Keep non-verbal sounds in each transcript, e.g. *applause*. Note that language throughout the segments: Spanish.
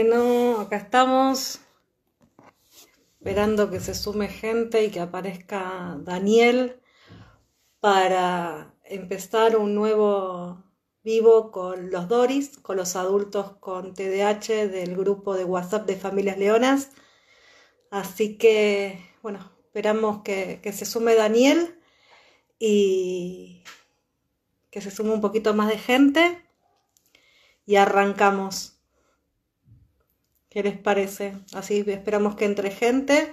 Bueno, acá estamos esperando que se sume gente y que aparezca Daniel para empezar un nuevo vivo con los Doris, con los adultos con TDAH del grupo de WhatsApp de Familias Leonas. Así que, bueno, esperamos que, que se sume Daniel y que se sume un poquito más de gente y arrancamos. ¿Qué les parece? Así esperamos que entre gente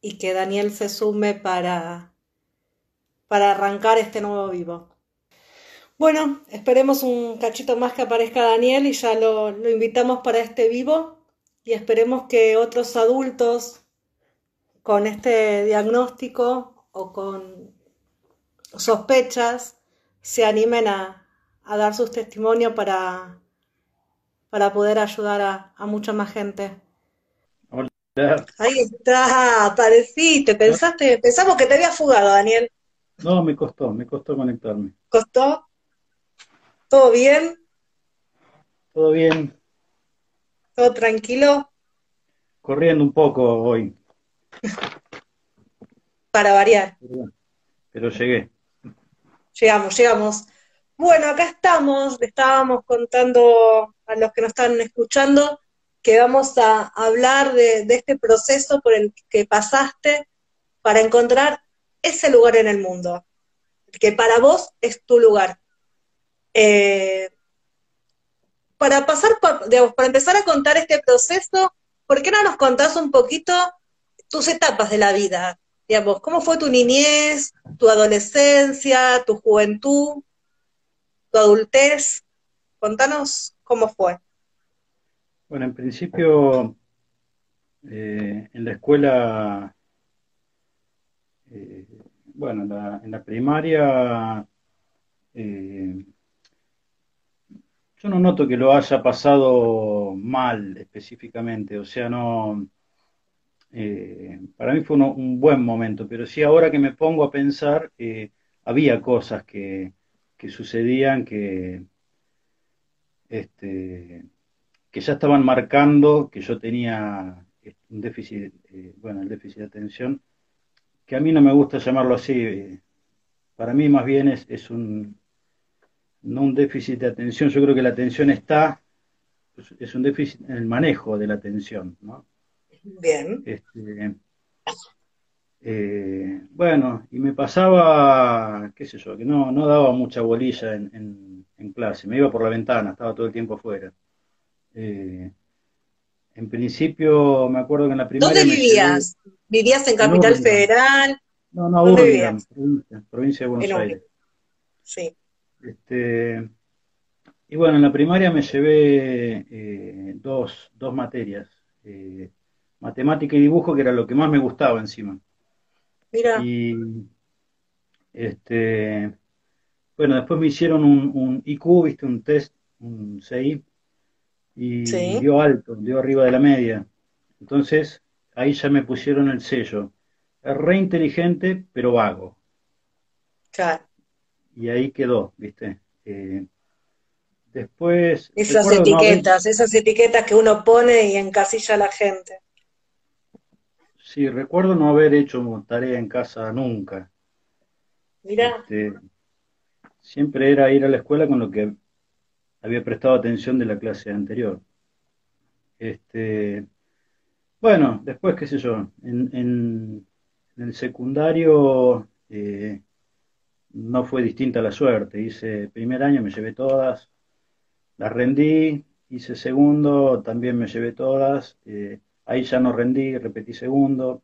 y que Daniel se sume para, para arrancar este nuevo vivo. Bueno, esperemos un cachito más que aparezca Daniel y ya lo, lo invitamos para este vivo y esperemos que otros adultos con este diagnóstico o con sospechas se animen a, a dar sus testimonios para, para poder ayudar a, a mucha más gente. Hola. Ahí está, apareciste, pensaste, pensamos que te había fugado, Daniel. No, me costó, me costó conectarme. ¿Costó? ¿Todo bien? Todo bien, ¿Todo tranquilo? corriendo un poco hoy, *laughs* Para variar. pero llegué. Llegamos, llegamos. Bueno, acá estamos, estábamos contando a los que nos están escuchando que vamos a hablar de, este proceso por el que pasaste para encontrar ese lugar en el mundo, que para vos es tu lugar. Eh, para pasar, para empezar a contar este proceso, ¿por qué no nos contás un poquito tus etapas de la vida? Digamos, ¿cómo fue tu niñez, tu adolescencia, tu juventud, tu adultez? Contanos cómo fue. Bueno, en principio, eh, en la escuela, eh, bueno, en la, en la primaria, eh, yo no noto que lo haya pasado mal específicamente, o sea, no, para mí fue un buen momento, pero sí ahora que me pongo a pensar, eh, había cosas que, que sucedían que, este, que ya estaban marcando que yo tenía un déficit, eh, bueno, el déficit de atención, que a mí no me gusta llamarlo así, para mí más bien es, es un, no un déficit de atención, yo creo que la atención está, es, es un déficit en el manejo de la atención, ¿no? Bien. Este, eh, bueno, y me pasaba, qué sé yo, que no, no daba mucha bolilla en, en- en clase, me iba por la ventana, estaba todo el tiempo afuera. Eh, en principio, me acuerdo que en la primaria ¿Dónde vivías? ¿Vivías en Capital. Federal? no, no, ¿Dónde Hurlingham, vivías? provincia, provincia de Buenos En Aires. Sí. Este, y bueno, en la primaria me llevé eh, dos, dos materias, matemática y dibujo, que era lo que más me gustaba encima. Mira, Y este, bueno, después me hicieron un, un IQ, viste, un test, un CI, y sí, dio alto, dio arriba de la media. Entonces, ahí ya me pusieron el sello. Es re inteligente, pero vago. claro. Y ahí quedó, viste. Eh, después, Esas etiquetas, esas etiquetas que uno pone y encasilla a la gente. Sí, recuerdo no haber hecho tarea en casa nunca. Mira, Este, siempre era ir a la escuela con lo que había prestado atención de la clase anterior. Este, bueno, después, qué sé yo, en, en- en el secundario eh, no fue distinta la suerte. Hice primer año, me llevé todas, las rendí, hice segundo, también me llevé todas, eh, ahí ya no rendí, repetí segundo.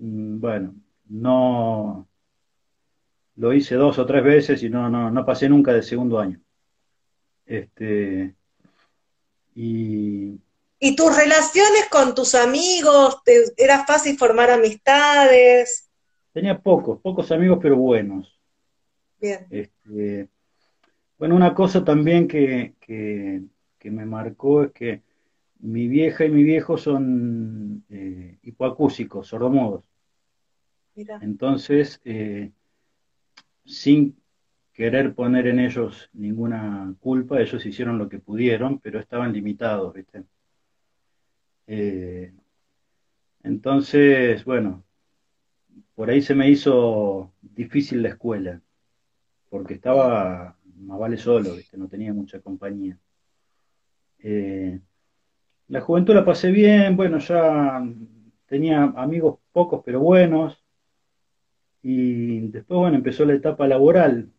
Mm, Bueno, no lo hice dos o tres veces y no, no, no pasé nunca de segundo año. Este, y ¿y tus relaciones con tus amigos? ¿Te- ¿Era fácil formar amistades? tenía pocos, pocos amigos, pero buenos. Bien, Este, bueno, una cosa también que, que, que me marcó es que mi vieja y mi viejo son eh, hipoacúsicos, sordomudos. mira, Entonces, eh, sin querer poner en ellos ninguna culpa, ellos hicieron lo que pudieron, pero estaban limitados, ¿viste? Eh, entonces, bueno, por ahí se me hizo difícil la escuela, porque estaba más vale solo, ¿viste? no tenía mucha compañía. Eh, la juventud la pasé bien, bueno, ya tenía amigos pocos pero buenos, y después, bueno, empezó la etapa laboral.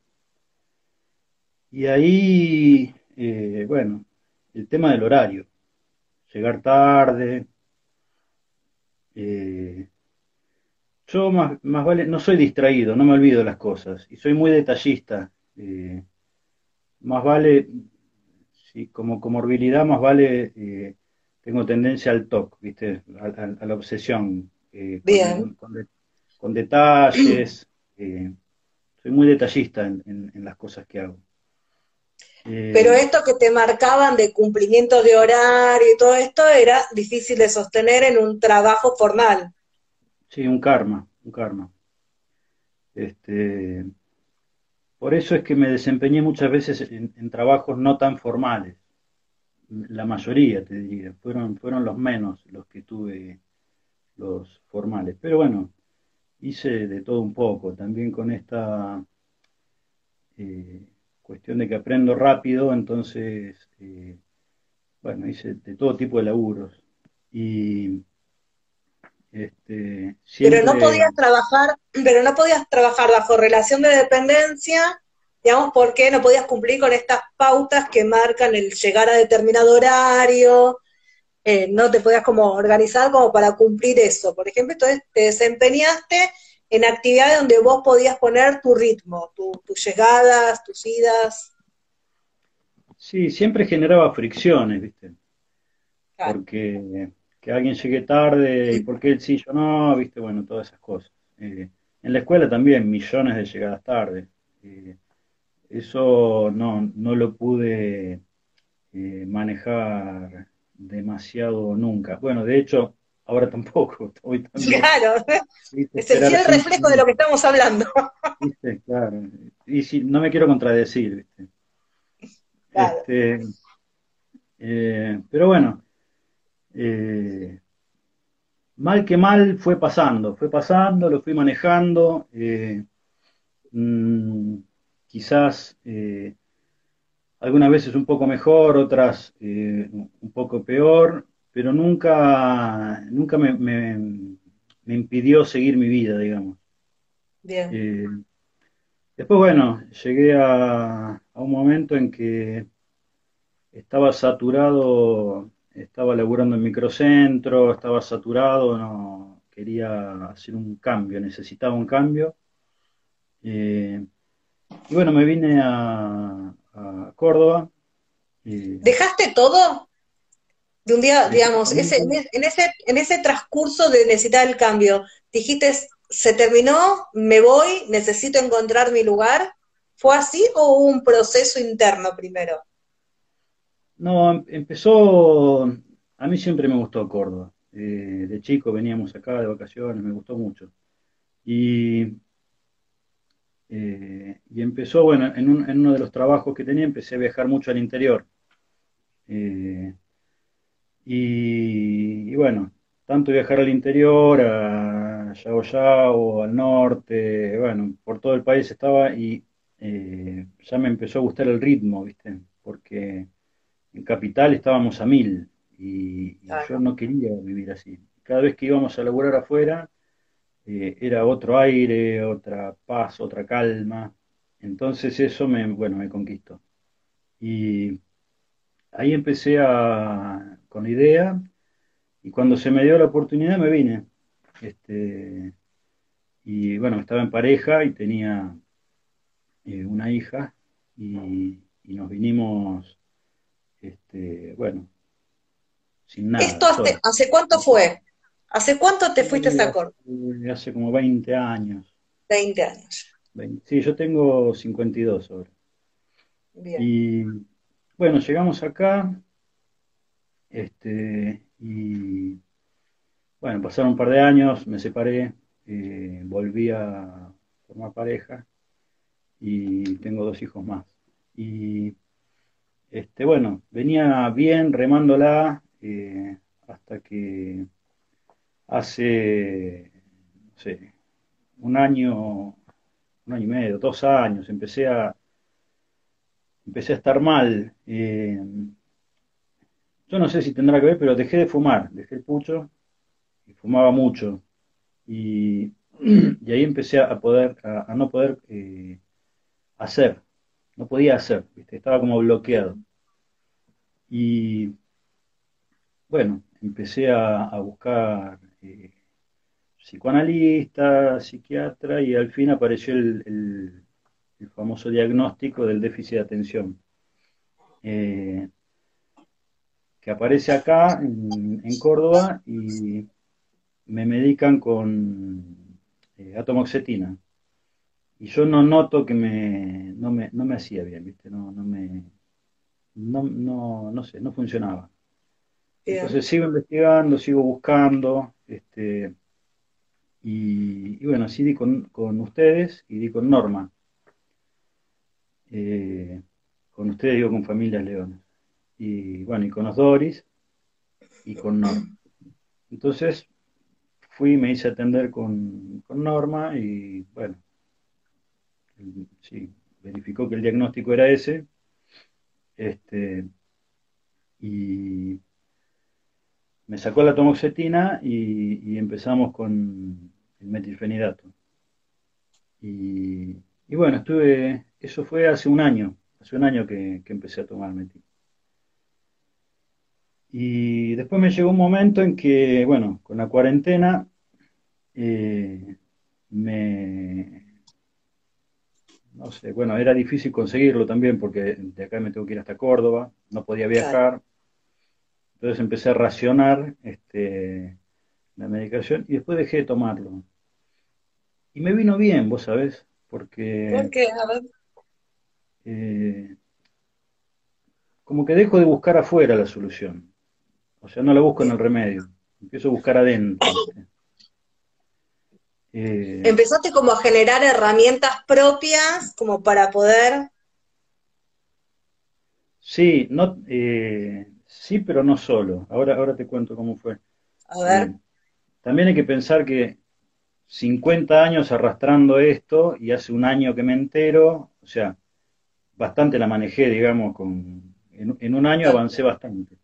Y ahí, eh, bueno, el tema del horario, llegar tarde. Eh, yo más, más, vale, no soy distraído, no me olvido las cosas, y soy muy detallista. Eh, más vale, sí, como comorbilidad, más vale, tengo tendencia al TOC, ¿viste? A, la obsesión. Eh, Bien. Con, detalles. *clears throat* Eh, soy muy detallista en, las cosas que hago. Pero esto que te marcaban de cumplimiento de horario y todo esto era difícil de sostener en un trabajo formal. Sí, un karma, un karma. Este, por eso es que me desempeñé muchas veces en, trabajos no tan formales. La mayoría, te diría, fueron, fueron los menos los que tuve los formales. Pero bueno, hice de todo un poco, también con esta eh, cuestión de que aprendo rápido, entonces, eh, bueno, hice de todo tipo de laburos. Y este, Pero no podías trabajar, pero no podías trabajar bajo relación de dependencia, digamos, porque no podías cumplir con estas pautas que marcan el llegar a determinado horario, eh, no te podías como organizar como para cumplir eso. Por ejemplo, entonces te desempeñaste en actividades donde vos podías poner tu ritmo, tus llegadas, tus idas. Sí, siempre generaba fricciones, ¿viste? Porque que alguien llegue tarde y por qué él sí, yo no, viste, bueno, todas esas cosas. Eh, en la escuela también, millones de llegadas tarde. Eh, eso no, no lo pude eh, manejar demasiado nunca. Bueno, de hecho, ahora tampoco. *laughs* claro, es el fiel reflejo de lo que estamos hablando. ¿viste? Claro. Y si no me quiero contradecir, ¿viste? Claro. Este, pero bueno, eh, mal que mal fue pasando, fue pasando, lo fui manejando, eh, mm, quizás eh, algunas veces un poco mejor, otras un poco peor, pero nunca, nunca me, me, impidió seguir mi vida, digamos. Bien. después, bueno, llegué a, a un momento en que estaba saturado estaba laburando en microcentro, estaba saturado, no quería hacer un cambio, necesitaba un cambio. Eh, y bueno, me vine a, Córdoba. ¿Dejaste todo? De un día, digamos, ese, en, ese, en ese transcurso de necesitar el cambio, dijiste, se terminó, me voy, necesito encontrar mi lugar. ¿Fue así o hubo un proceso interno primero? No, em, empezó, a mí siempre me gustó Córdoba. Eh, de chico veníamos acá de vacaciones, me gustó mucho. Y, eh, y empezó, bueno, en, uno de los trabajos que tenía empecé a viajar mucho al interior. Eh, y, bueno, tanto viajar al interior, a Yao Yao, al norte, bueno, por todo el país estaba y ya me empezó a gustar el ritmo, ¿viste? Porque en Capital estábamos a mil y, yo no quería vivir así. Cada vez que íbamos a laburar afuera eh, era otro aire, otra paz, otra calma. Entonces eso me, bueno, me conquistó. Y ahí empecé a, con la idea y cuando se me dio la oportunidad me vine. Este, y bueno, estaba en pareja y tenía eh, una hija y, y, nos vinimos este, bueno, sin nada. ¿Esto hace, cuánto fue? ¿Hace cuánto te fuiste a esa corte? Hace como 20 años. 20 años. sí, yo tengo 52 ahora. Bien. Y bueno, llegamos acá, este, y bueno, pasaron un par de años, me separé, eh, volví a formar pareja, y tengo dos hijos más. Y este, bueno, venía bien remándola eh, hasta que hace, no sé, un año, un año y medio, dos años, empecé a, empecé a estar mal. Eh, yo no sé si tendrá que ver, pero dejé de fumar, dejé el pucho y fumaba mucho. Y, *clears throat* ahí empecé a poder, a, no poder eh, hacer, no podía hacer, estaba como bloqueado. Y bueno, empecé a, buscar eh, psicoanalista, psiquiatra, y al fin apareció el, famoso diagnóstico del déficit de atención, eh, que aparece acá en, Córdoba y me medican con eh, atomoxetina. Y yo no noto que me, no, me, no me hacía bien, ¿viste? No, no me, no, no, no sé, no funcionaba. Entonces sigo investigando, sigo buscando, este, y, bueno, así di con, ustedes y di con Norma. Eh, con ustedes digo con Familias Leones. Y bueno, y con los Doris y con Norma. Entonces fui, me hice atender con, con Norma y bueno, sí, verificó que el diagnóstico era ese. Este, y me sacó la tomoxetina y, empezamos con el metilfenidato. Y, bueno, estuve, eso fue hace un año, hace un año que, empecé a tomar metil. Y después me llegó un momento en que, bueno, con la cuarentena eh, me, no sé, bueno, era difícil conseguirlo también porque de acá me tengo que ir hasta Córdoba, no podía viajar. Entonces empecé a racionar este, la medicación y después dejé de tomarlo. Y me vino bien, vos sabés, porque... ¿Por qué? A ver. Eh, como que dejo de buscar afuera la solución. O sea, no la busco en el remedio. Empiezo a buscar adentro. Eh, Empezaste como a generar herramientas propias como para poder... Sí, no, eh, sí, pero no solo. Ahora, ahora te cuento cómo fue. A ver. Eh, también hay que pensar que 50 años arrastrando esto y hace un año que me entero, o sea, bastante la manejé, digamos, con, en, un año avancé bastante.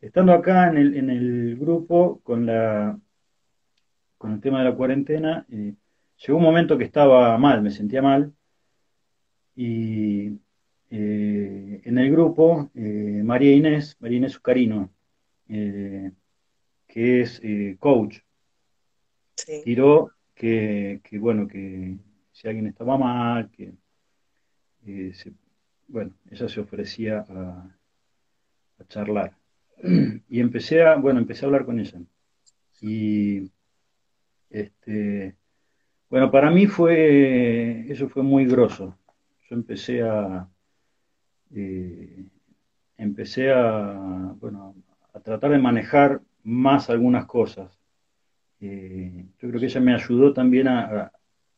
Estando acá en el, en el grupo con la con el tema de la cuarentena, eh, llegó un momento que estaba mal, me sentía mal, y eh, en el grupo, eh, María Inés, María Inés Zucarino, que es coach, tiró que, bueno, que si alguien estaba mal, que bueno, ella se ofrecía a, a charlar. *clears throat* Y empecé a, bueno, empecé a hablar con ella. Y este, bueno, para mí fue, eso fue muy grosso. Yo empecé a, eh, empecé a, bueno, a tratar de manejar más algunas cosas. Eh, yo creo que ella me ayudó también a,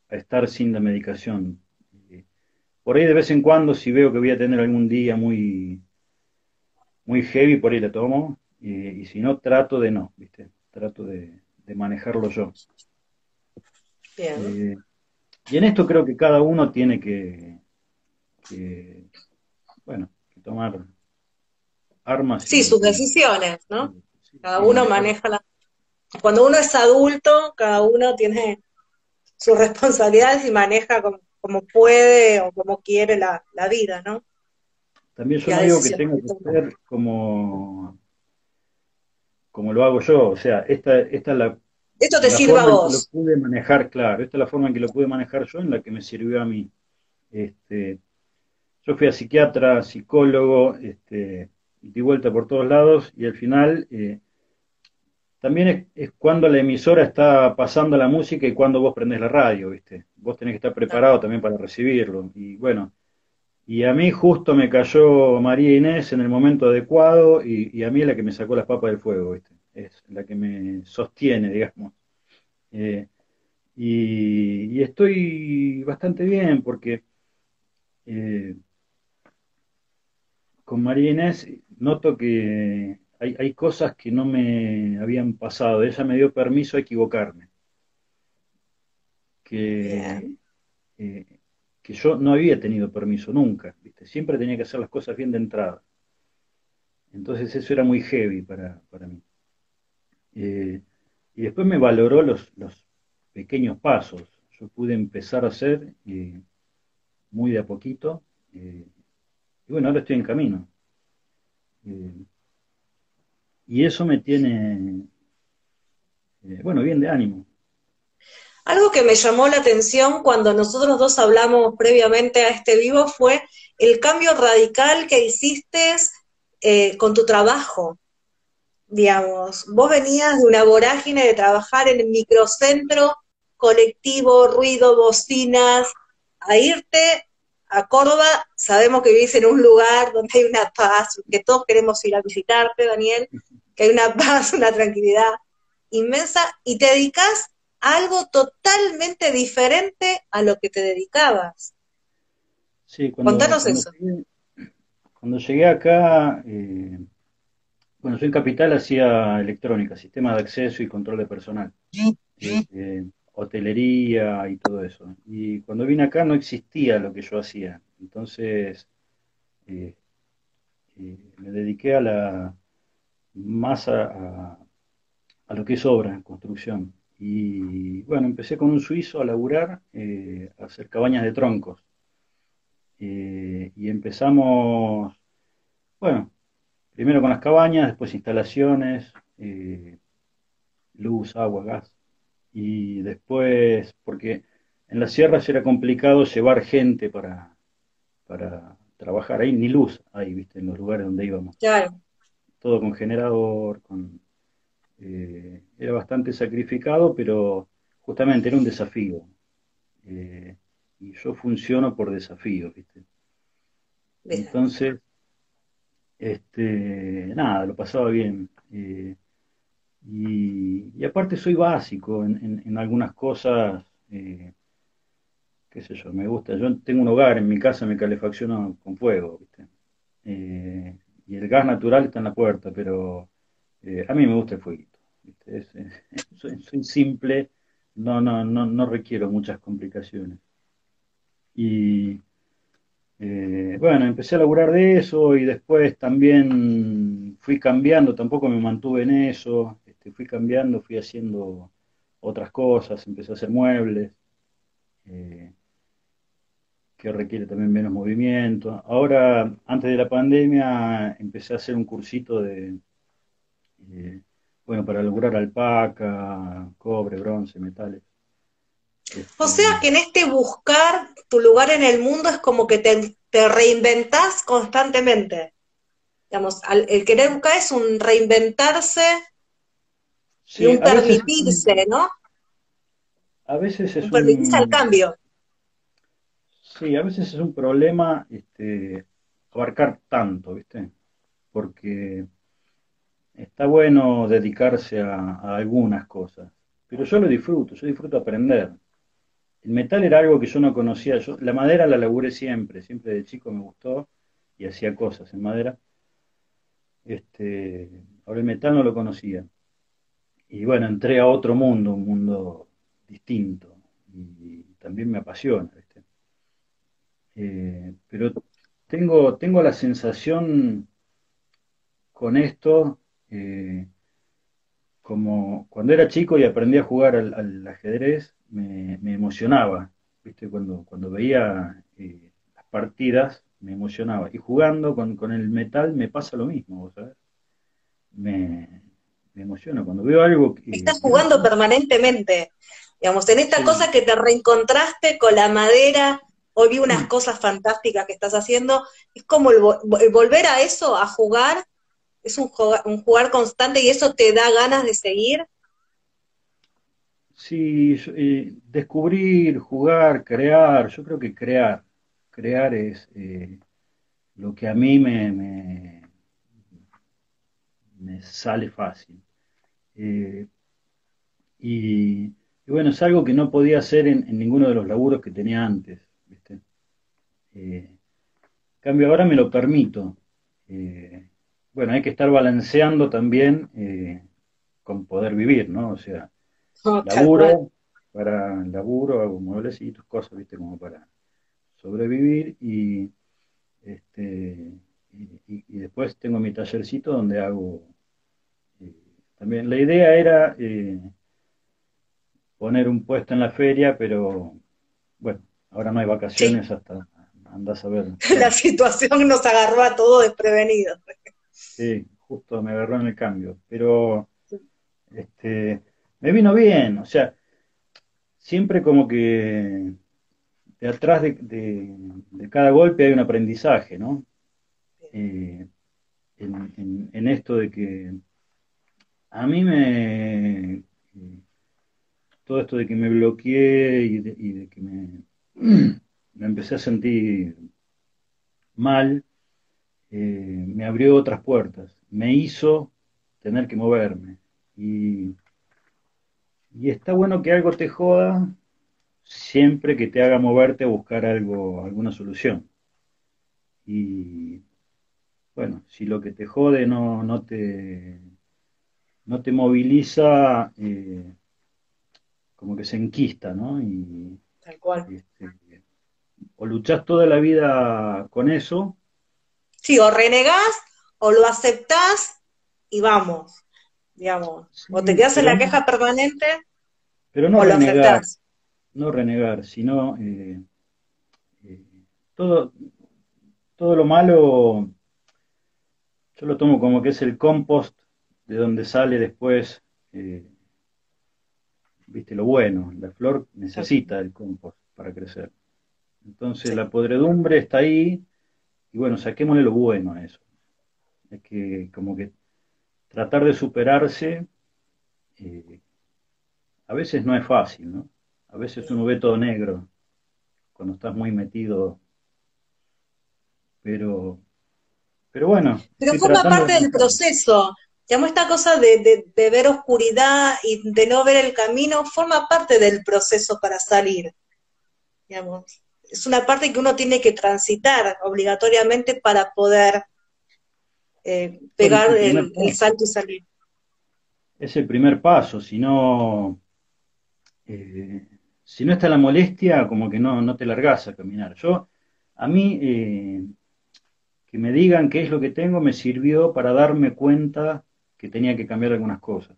estar sin la medicación. Eh, por ahí de vez en cuando, si veo que voy a tener algún día muy, muy heavy, por ahí la tomo. y si no, trato de no, ¿viste? Trato de, de manejarlo yo. Y en esto creo que cada uno tiene que, bueno, que tomar armas. Sí, sus decisiones, ¿no? cada uno maneja la... Cuando uno es adulto, cada uno tiene sus responsabilidades y maneja como, puede o como quiere la, vida, ¿no? También yo no digo que tenga que ser como, como lo hago yo, o sea, esta, esta es la esto te sirve a vos. lo pude manejar, claro. Esta es la forma en que lo pude manejar yo, en la que me sirvió a mí. Este, yo fui a psiquiatra, psicólogo, este, di vuelta por todos lados y al final eh, también es, cuando la emisora está pasando la música y cuando vos prendés la radio, ¿viste? Vos tenés que estar preparado también para recibirlo. Y bueno, y a mí justo me cayó María Inés en el momento adecuado y, y a mí es la que me sacó las papas del fuego, ¿viste? es la que me sostiene, digamos. Eh, y, estoy bastante bien porque eh, con María Inés noto que hay, cosas que no me habían pasado. Ella me dio permiso a equivocarme. Que, eh, que yo no había tenido permiso nunca. ¿viste? Siempre tenía que hacer las cosas bien de entrada. Entonces eso era muy heavy para, mí. Eh, y después me valoró los, los, pequeños pasos. Yo pude empezar a hacer eh, muy de a poquito. Y bueno, ahora estoy en camino. Y eso me tiene, eh, bueno, bien de ánimo. Algo que me llamó la atención cuando nosotros dos hablamos previamente a este vivo fue el cambio radical que hiciste eh, con tu trabajo. Digamos, vos venías de una vorágine de trabajar en el microcentro, colectivo, ruido, bocinas, a irte a Córdoba, sabemos que vivís en un lugar donde hay una paz, que todos queremos ir a visitarte, Daniel, que hay una *laughs* paz, una tranquilidad inmensa, y te dedicas a algo totalmente diferente a lo que te dedicabas. Sí, cuando, Contanos eso. cuando llegué acá, eh, bueno, yo en Capital hacía electrónica, sistema de acceso y control de personal, eh, hotelería y todo eso. Y cuando vine acá no existía lo que yo hacía. Entonces eh, me dediqué a la, más a, lo que es obra, construcción. Y bueno, empecé con un suizo a laburar, eh, a hacer cabañas de troncos. Eh, y empezamos, bueno, primero con las cabañas, después instalaciones, eh, luz, agua, gas. Y después, porque en las sierras era complicado llevar gente para, para trabajar ahí, ni luz ahí, viste, en los lugares donde íbamos. Claro todo con generador, con, eh, era bastante sacrificado, pero justamente era un desafío. Eh, y yo funciono por desafío, ¿viste? Entonces, este, nada, lo pasaba bien. Eh, y, aparte soy básico en, algunas cosas, qué sé yo, me gusta. Yo tengo un hogar, en mi casa me calefacciono con fuego, ¿viste? y el gas natural está en la puerta, pero eh, a mí me gusta el fueguito. Eh, *laughs* soy, simple, no, no, no, no requiero muchas complicaciones. Y eh, bueno, empecé a laburar de eso y después también fui cambiando, tampoco me mantuve en eso, este, fui cambiando, fui haciendo otras cosas, empecé a hacer muebles que requiere también menos movimiento. Ahora, antes de la pandemia, empecé a hacer un cursito de, eh, bueno, para lograr alpaca, cobre, bronce, metales. o sea que en este buscar tu lugar en el mundo es como que te, te reinventás constantemente. Digamos, el querer buscar es un reinventarse y un permitirse, ¿no? A veces es un... Permitirse al cambio. Sí, a veces es un problema este, abarcar tanto, ¿viste? Porque está bueno dedicarse a, algunas cosas, pero yo lo disfruto, yo disfruto aprender. El metal era algo que yo no conocía, yo la madera la laburé siempre, siempre de chico me gustó y hacía cosas en madera. Este, ahora el metal no lo conocía. Y bueno, entré a otro mundo, un mundo distinto, y también me apasiona. Eh, pero tengo, tengo la sensación con esto, eh, como cuando era chico y aprendí a jugar al, ajedrez, me, emocionaba, ¿viste? Cuando, cuando veía eh, las partidas, me emocionaba. Y jugando con, el metal me pasa lo mismo. Me, me emociona cuando veo algo que... Estás jugando permanentemente, digamos, en esta cosa que te reencontraste con la madera, Hoy vi unas mm. cosas fantásticas que estás haciendo. Es como el, volver a eso, a jugar, es un, jugar, constante y eso te da ganas de seguir. Sí, eh, descubrir, jugar, crear, yo creo que crear, crear es eh, lo que a mí me, me, sale fácil. Eh, y, bueno, es algo que no podía hacer en ninguno de los laburos que tenía antes. Eh, cambio ahora me lo permito. Eh, bueno, hay que estar balanceando también con poder vivir, ¿no? O sea, laburo, para laburo, hago mueblecitos, cosas, viste, como para sobrevivir y este y, después tengo mi tallercito donde hago también la idea era eh, poner un puesto en la feria pero bueno ahora no hay vacaciones hasta andás a ver *laughs* la situación nos agarró a todos desprevenidos. Sí justo me agarró en el cambio pero este me vino bien o sea siempre como que detrás de, de, cada golpe hay un aprendizaje, ¿no? Eh, en, esto de que a mí me... todo esto de que me bloqueé y de, que me, *clears throat* me, empecé a sentir mal, eh, me abrió otras puertas, me hizo tener que moverme. Y, y está bueno que algo te joda siempre que te haga moverte a buscar algo, alguna solución. Y bueno, si lo que te jode no, no te no te moviliza, eh, como que se enquista, ¿no? Y, Tal cual. Este, o luchás toda la vida con eso. Sí, o renegás, o lo aceptás y vamos, digamos. o te quedas en la queja permanente, pero no o lo aceptás no renegar, sino eh, eh, todo, todo lo malo, yo lo tomo como que es el compost de donde sale después, eh, viste, lo bueno. La flor necesita el compost para crecer. Entonces la podredumbre está ahí y bueno, saquémosle lo bueno a eso. Es que como que tratar de superarse a veces no es fácil, ¿no? A veces uno ve todo negro cuando estás muy metido. Pero, pero bueno. Pero forma parte del proceso. Digamos, esta cosa de, ver oscuridad y de no ver el camino forma parte del proceso para salir. Digamos, es una parte que uno tiene que transitar obligatoriamente para poder eh, pegar el, salto y salir. Es el primer paso, si no, eh, si no está la molestia, como que no, no te largas a caminar. Yo, a mí, eh, que me digan qué es lo que tengo, me sirvió para darme cuenta que tenía que cambiar algunas cosas.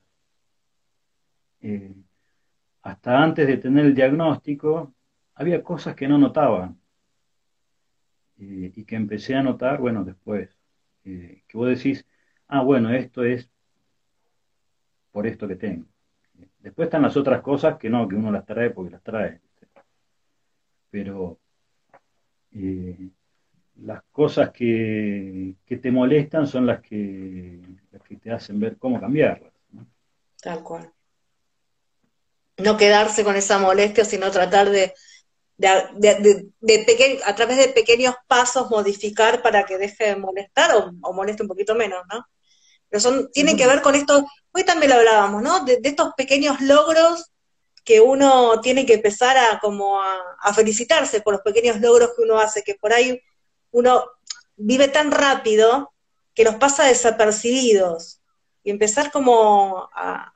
Eh, hasta antes de tener el diagnóstico, había cosas que no notaba eh, y que empecé a notar, bueno, después. que vos decís, ah, bueno, esto es por esto que tengo. Después están las otras cosas que no, que uno las trae porque las trae. Pero eh, las cosas que, te molestan son las que, las que te hacen ver cómo cambiarlas. Tal cual. No quedarse con esa molestia, sino tratar de, de, a través de pequeños pasos modificar para que deje de molestar o, o moleste un poquito menos, ¿no? pero son, tienen que ver con esto, hoy también lo hablábamos, ¿no? De, estos pequeños logros que uno tiene que empezar a como a, felicitarse por los pequeños logros que uno hace, que por ahí uno vive tan rápido que nos pasa desapercibidos y empezar como a,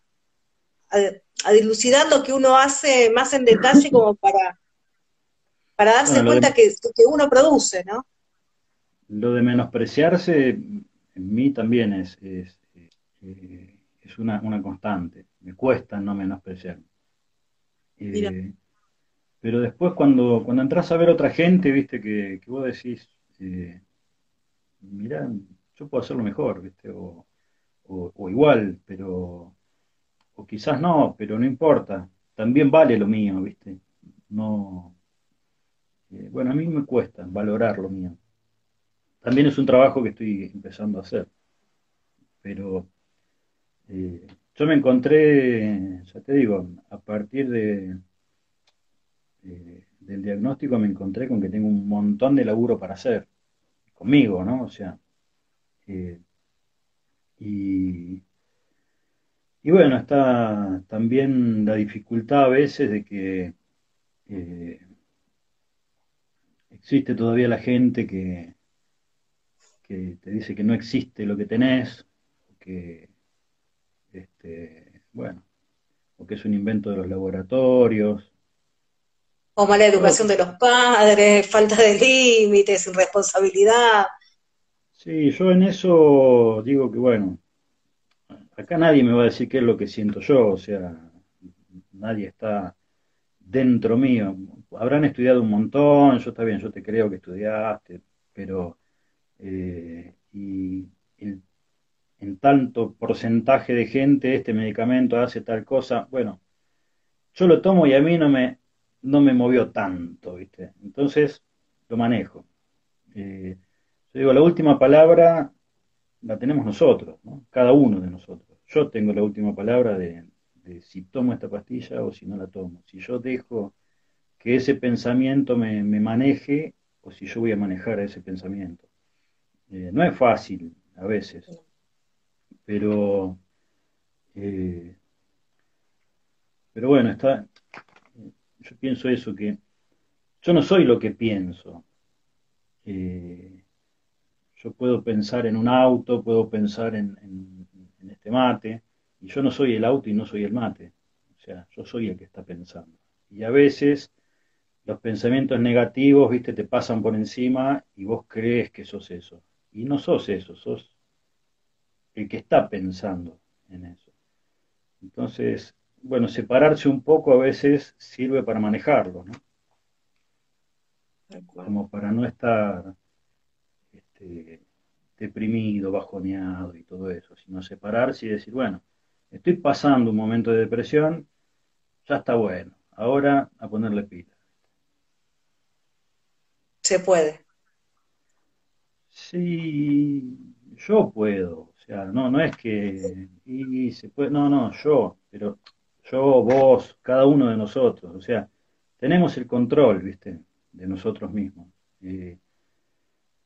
a, dilucidar lo que uno hace más en detalle como para, para darse cuenta que, que, uno produce, ¿no? Lo de menospreciarse en mí también es, es, eh, una, constante. Me cuesta no menospreciar. Eh, pero después cuando, cuando entras a ver otra gente, viste, que, vos decís, eh, mira, yo puedo hacerlo mejor, viste, o, igual, pero, o quizás no, pero no importa, también vale lo mío, viste. No, bueno, a mí me cuesta valorar lo mío. También es un trabajo que estoy empezando a hacer. Pero eh, yo me encontré, ya te digo, a partir de, del diagnóstico me encontré con que tengo un montón de laburo para hacer, conmigo, ¿no? O sea, eh, y, y bueno, está también la dificultad a veces de que eh, existe todavía la gente que, que te dice que no existe lo que tenés, que, este, bueno, o que es un invento de los laboratorios. O mala educación de los padres, falta de límites, irresponsabilidad. Sí, yo en eso digo que, bueno, acá nadie me va a decir qué es lo que siento yo, o sea, nadie está dentro mío. Habrán estudiado un montón, yo está bien, yo te creo que estudiaste, pero eh, y en tanto porcentaje de gente este medicamento hace tal cosa, bueno, yo lo tomo y a mí no me, no me movió tanto, ¿viste? Entonces lo manejo. Eh, yo digo, la última palabra la tenemos nosotros, ¿no? cada uno de nosotros. Yo tengo la última palabra de, si tomo esta pastilla o si no la tomo. Si yo dejo que ese pensamiento me, maneje o si yo voy a manejar ese pensamiento. Eh, no es fácil a veces, pero eh, pero bueno, está, yo pienso eso, que yo no soy lo que pienso. Eh, yo puedo pensar en un auto, puedo pensar en, en, este mate, y yo no soy el auto y no soy el mate. O sea, yo soy el que está pensando. Y a veces los pensamientos negativos, viste, te pasan por encima y vos crees que sos eso. Y no sos eso, sos el que está pensando en eso. Entonces, bueno, separarse un poco a veces sirve para manejarlo, ¿no? Como para no estar este, deprimido, bajoneado y todo eso, sino separarse y decir, bueno, estoy pasando un momento de depresión, ya está bueno, ahora a ponerle pila. Se puede. Sí, yo puedo, o sea, no, no es que, y se puede, no, no, yo, pero yo, vos, cada uno de nosotros, o sea, tenemos el control, viste, de nosotros mismos.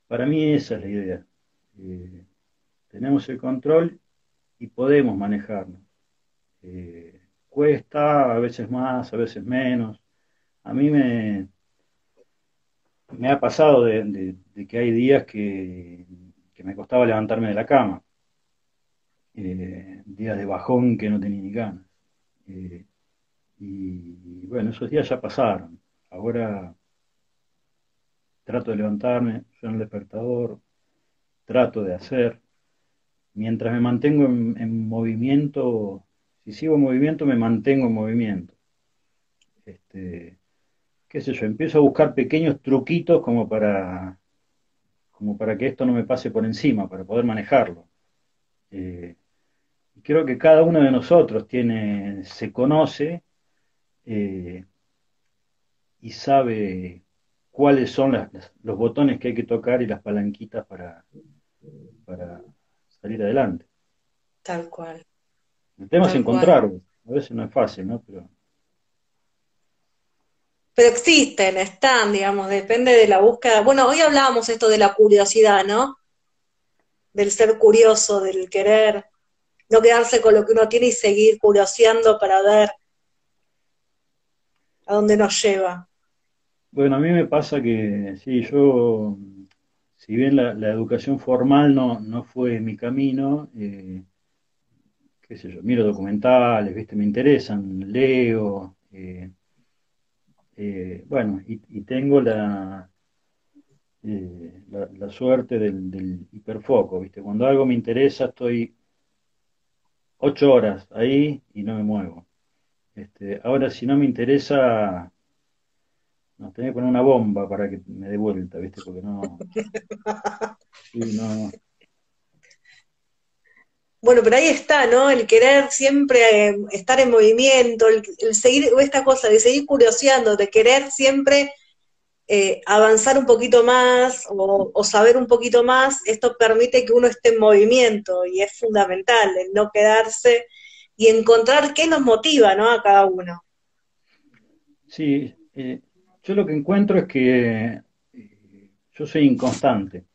Para mí esa es la idea. Eh, tenemos el control y podemos manejarnos. Eh, cuesta, a veces más, a veces menos. A mí me, me ha pasado de, que hay días que, que me costaba levantarme de la cama eh, días de bajón que no tenía ni ganas. Eh, y bueno, esos días ya pasaron. Ahora trato de levantarme, soy el despertador, trato de hacer. Mientras me mantengo en, movimiento, si sigo en movimiento, me mantengo en movimiento. Este, qué sé yo, empiezo a buscar pequeños truquitos como para, como para que esto no me pase por encima, para poder manejarlo. Eh, creo que cada uno de nosotros tiene, se conoce eh, y sabe cuáles son los botones que hay que tocar y las palanquitas para, para salir adelante. Tal cual. El tema es encontrarlo. A veces no es fácil, ¿no? Pero... Pero existen, están, digamos, depende de la búsqueda. Bueno, hoy hablábamos esto de la curiosidad, ¿no? Del ser curioso, del querer no quedarse con lo que uno tiene y seguir curioseando para ver a dónde nos lleva. Bueno, a mí me pasa que, sí, yo, si bien la, educación formal no, no, fue mi camino, eh, qué sé yo, miro documentales, viste, me interesan, leo, eh, eh, bueno, y, tengo la, la, suerte del, del, hiperfoco, viste, cuando algo me interesa estoy ocho horas ahí y no me muevo. Este, ahora, si no me interesa, no, tenía que poner una bomba para que me dé vuelta, ¿viste? Porque *laughs* no. Bueno, pero ahí está, ¿no? El querer siempre eh, estar en movimiento, el, el, seguir, esta cosa de seguir curioseando, de querer siempre eh, avanzar un poquito más o, saber un poquito más, esto permite que uno esté en movimiento y es fundamental el no quedarse y encontrar qué nos motiva ¿no? a cada uno. Sí, eh, yo lo que encuentro es que eh, yo soy inconstante,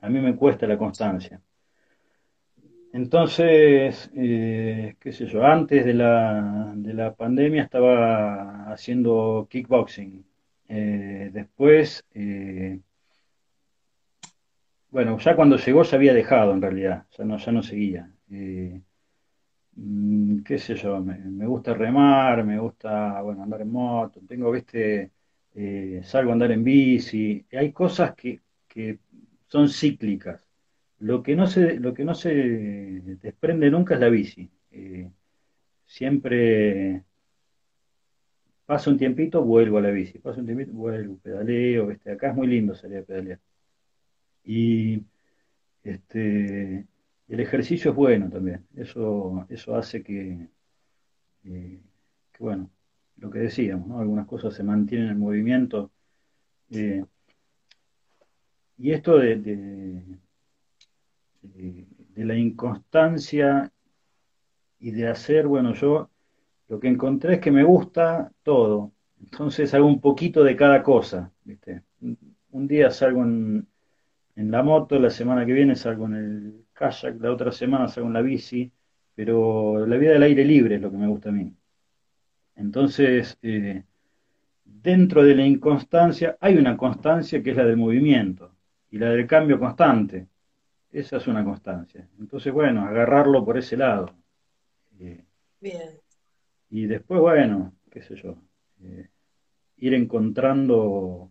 a mí me cuesta la constancia. Entonces, qué sé yo, antes de la, de la pandemia estaba haciendo kickboxing, eh, después, eh, bueno, ya cuando llegó ya había dejado en realidad, ya no, ya no seguía. Eh, mm, qué sé yo, me, gusta remar, me gusta, bueno, andar en moto, tengo, viste, salgo a andar en bici, hay cosas que, que son cíclicas. Lo que no se, lo que no se desprende nunca es la bici. Siempre paso un tiempito, vuelvo a la bici, paso un tiempito, vuelvo, pedaleo, ¿viste? acá es muy lindo salir a pedalear. Y este, el ejercicio es bueno también, eso, eso hace que, eh, bueno, lo que decíamos, ¿no? algunas cosas se mantienen en movimiento. Eh, y esto de, de la inconstancia y de hacer, bueno, yo lo que encontré es que me gusta todo. Entonces hago un poquito de cada cosa, ¿viste? Un día salgo en, la moto, la semana que viene salgo en el kayak, la otra semana salgo en la bici, pero la vida del aire libre es lo que me gusta a mí. Entonces, eh, dentro de la inconstancia hay una constancia que es la del movimiento y la del cambio constante. Esa es una constancia. Entonces, bueno, agarrarlo por ese lado. Eh, Bien. Y después, bueno, qué sé yo, eh, ir encontrando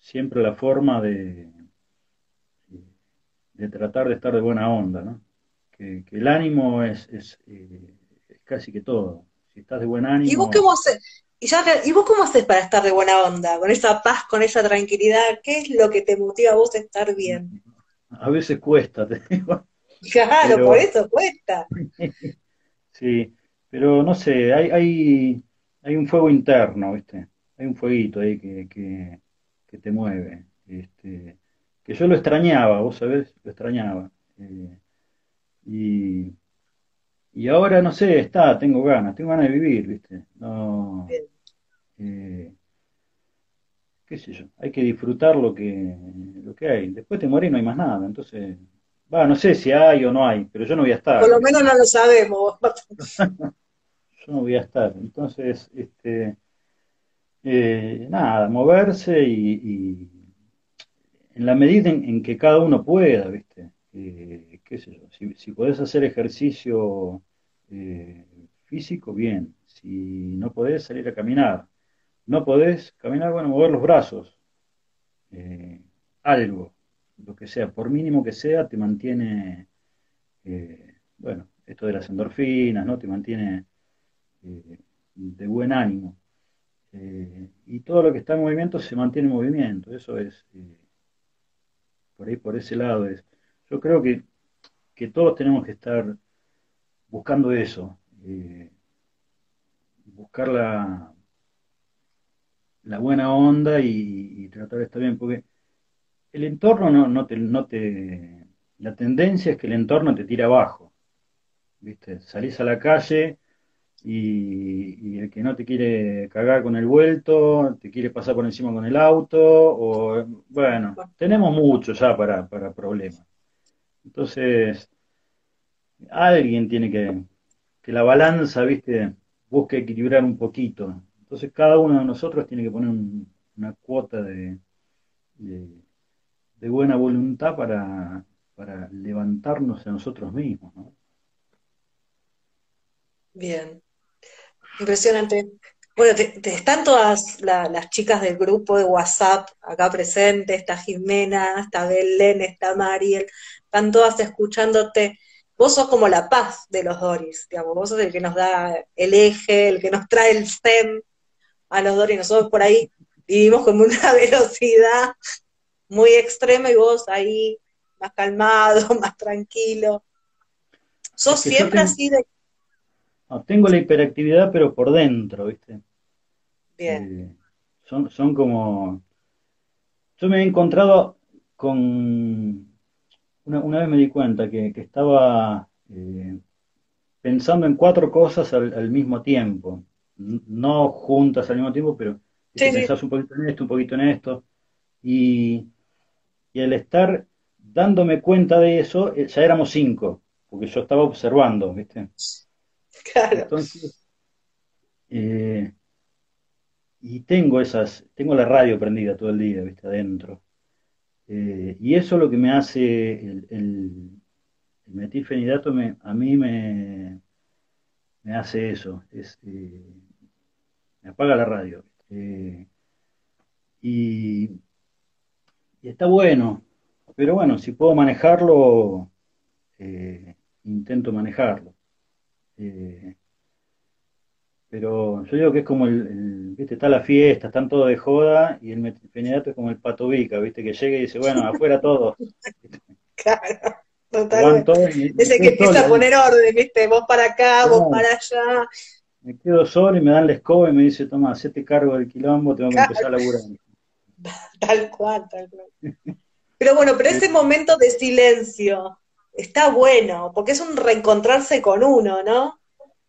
siempre la forma de, de tratar de estar de buena onda, ¿no? Que, el ánimo es, eh, es, casi que todo. Si estás de buen ánimo... ¿Y vos, cómo haces, y, ¿Y vos cómo haces para estar de buena onda? Con esa paz, con esa tranquilidad, ¿qué es lo que te motiva a vos a estar bien? A veces cuesta, te digo. *laughs* Claro, por eso cuesta. *laughs* sí, pero no sé, hay, hay, hay un fuego interno, ¿viste? Hay un fueguito ahí que, que, te mueve. Este, que yo lo extrañaba, vos sabés, lo extrañaba. Eh, y, y ahora, no sé, está, tengo ganas, tengo ganas de vivir, ¿viste? No, eh, qué sé yo, hay que disfrutar lo que, lo que hay. Después te morís y no hay más nada, entonces, va, no sé si hay o no hay, pero yo no voy a estar. Por lo menos no lo sabemos. *laughs* yo no voy a estar. Entonces, este, eh, nada, moverse y, en la medida en, que cada uno pueda, ¿viste? Eh, qué sé yo, si, si podés hacer ejercicio eh, físico, bien. Si no podés salir a caminar, no podés caminar, bueno, mover los brazos, algo, lo que sea, por mínimo que sea, te mantiene, bueno, esto de las endorfinas, ¿no? Te mantiene eh, de buen ánimo. Eh, y todo lo que está en movimiento se mantiene en movimiento. Eso es, eh, por ahí, por ese lado es. Yo creo que, todos tenemos que estar buscando eso, buscar la, la buena onda y, tratar de estar bien, porque el entorno no, no, te, no te... La tendencia es que el entorno te tira abajo. ¿Viste? Salís a la calle y, el que no te quiere cagar con el vuelto, te quiere pasar por encima con el auto, o bueno, tenemos mucho ya para, para problemas. Entonces, alguien tiene que, que la balanza, viste, busque equilibrar un poquito. Entonces cada uno de nosotros tiene que poner una cuota de, de, buena voluntad para, para levantarnos a nosotros mismos. ¿no? Bien. Impresionante. Bueno, están todas las chicas del grupo de WhatsApp acá presentes, está Jimena, está Belén, está Mariel, están todas escuchándote. Vos sos como la paz de los Doris, digamos, vos sos el que nos da el eje, el que nos trae el zen a los Doris. Nosotros por ahí vivimos con una *laughs* velocidad muy extrema y vos ahí más calmado, *laughs* más tranquilo. ¿Sos siempre así de tengo la hiperactividad, pero por dentro, ¿viste? Bien. Eh, son, son como. Yo me he encontrado con. Una, vez me di cuenta que, estaba eh, pensando en cuatro cosas al, mismo tiempo. No juntas al mismo tiempo, pero pensás un poquito en esto, un poquito en esto. Y, y al estar dándome cuenta de eso, eh, ya éramos cinco, porque yo estaba observando, ¿viste? *laughs* Entonces, eh, y tengo esas, tengo la radio prendida todo el día, ¿viste? Adentro. Eh, y eso es lo que me hace el, el, metilfenidato, me, a mí me, hace eso, es, eh, me apaga la radio. Y, está bueno, pero bueno, si puedo manejarlo, intento manejarlo. Pero yo digo que es como el, viste, está la fiesta, están todos de joda, y el metilfenidato es como el pato vica, viste, que llega y dice, bueno, afuera todos. *laughs* claro. Totalmente. Ese que empieza a poner orden, ¿viste? Vos para acá, vos para allá. Me quedo solo y me dan la escoba y me dice, toma, hacete cargo del quilombo, tengo que empezar a laburar. *laughs* Tal cual, tal cual. Pero bueno, pero ese momento de silencio está bueno, porque es un reencontrarse con uno, ¿no?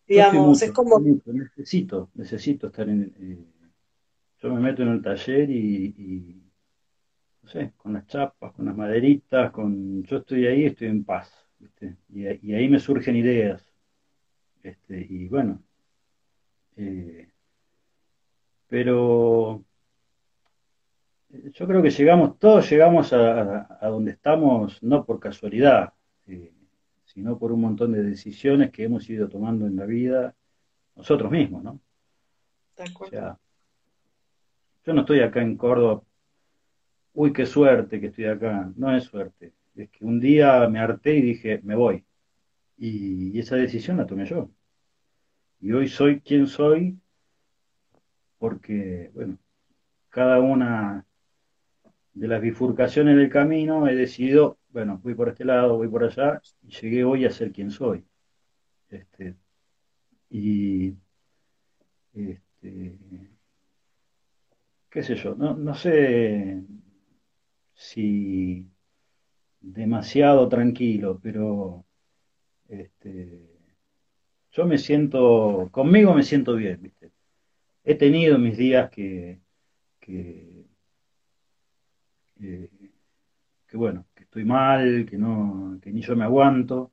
Digamos, es como... Necesito, necesito estar en... Eh, yo me meto en el taller y no sé, con las chapas, con las maderitas, con yo estoy ahí, estoy en paz, Y, ahí me surgen ideas. Este, y bueno, eh, pero yo creo que llegamos, todos llegamos a, donde estamos no por casualidad, eh, sino por un montón de decisiones que hemos ido tomando en la vida nosotros mismos, ¿no? O sea, yo no estoy acá en Córdoba uy, qué suerte que estoy acá. No es suerte. Es que un día me harté y dije, me voy. Y, esa decisión la tomé yo. Y hoy soy quien soy porque, bueno, cada una de las bifurcaciones del camino he decidido, bueno, voy por este lado, voy por allá, y llegué hoy a ser quien soy. Este, y este, qué sé yo, no, no sé, si demasiado tranquilo, pero este, yo me siento, conmigo me siento bien, ¿viste? He tenido mis días que, que, eh, bueno, estoy mal, que no, que ni yo me aguanto,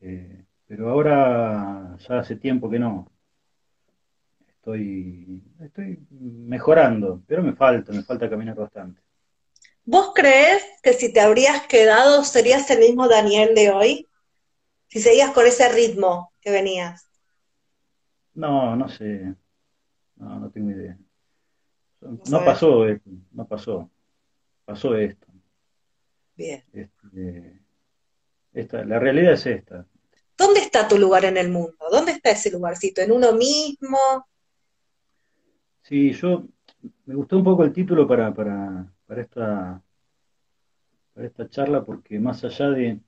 eh, pero ahora ya hace tiempo que no. Estoy, estoy mejorando, pero me falta, me falta caminar bastante. ¿Vos crees que si te habrías quedado serías el mismo Daniel de hoy? Si seguías con ese ritmo que venías. No, no sé. No, no tengo idea. No, pasó esto, no pasó. Pasó esto. Bien. Este, esta, la realidad es esta. ¿Dónde está tu lugar en el mundo? ¿Dónde está ese lugarcito? ¿En uno mismo? Sí, yo me gustó un poco el título para, para, para esta, para esta charla porque más allá de...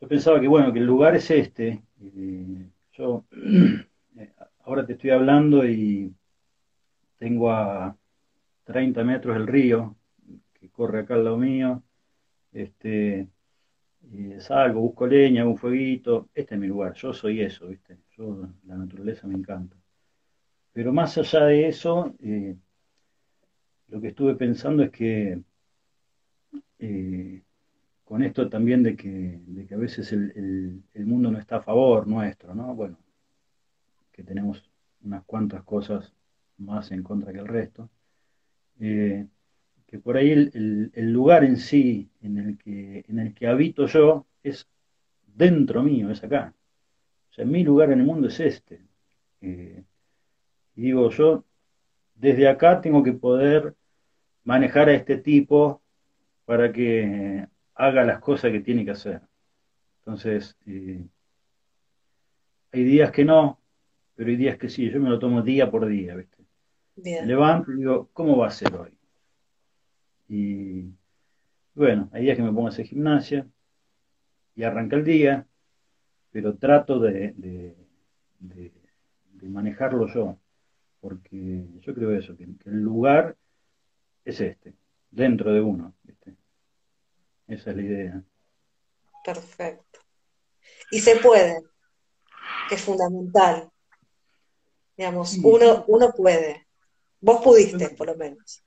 Yo pensaba que, bueno, que el lugar es este. yo *clears throat* ahora te estoy hablando y tengo a 30 metros el río que corre acá al lado mío. Este, salgo, busco leña, un fueguito. Este es mi lugar, yo soy eso, ¿viste? Yo, la naturaleza me encanta. Pero más allá de eso, eh, lo que estuve pensando es que eh, con esto también de que, a veces el, mundo no está a favor nuestro, ¿no? Bueno, que tenemos unas cuantas cosas más en contra que el resto, eh, que por ahí el, lugar en sí en el, que, en el que habito yo es dentro mío, es acá. O sea, mi lugar en el mundo es este. Eh, y digo, yo desde acá tengo que poder manejar a este tipo para que haga las cosas que tiene que hacer. Entonces, eh, hay días que no, pero hay días que sí, yo me lo tomo día por día, ¿viste? levanto y digo, ¿cómo va a ser hoy? Y bueno, hay días que me pongo a hacer gimnasia y arranca el día, pero trato de, de, manejarlo yo, porque yo creo eso, que el lugar es este, dentro de uno. Esa es la idea. Perfecto. Y se puede, que es fundamental. Digamos, uno, uno puede. Vos pudiste, por lo menos.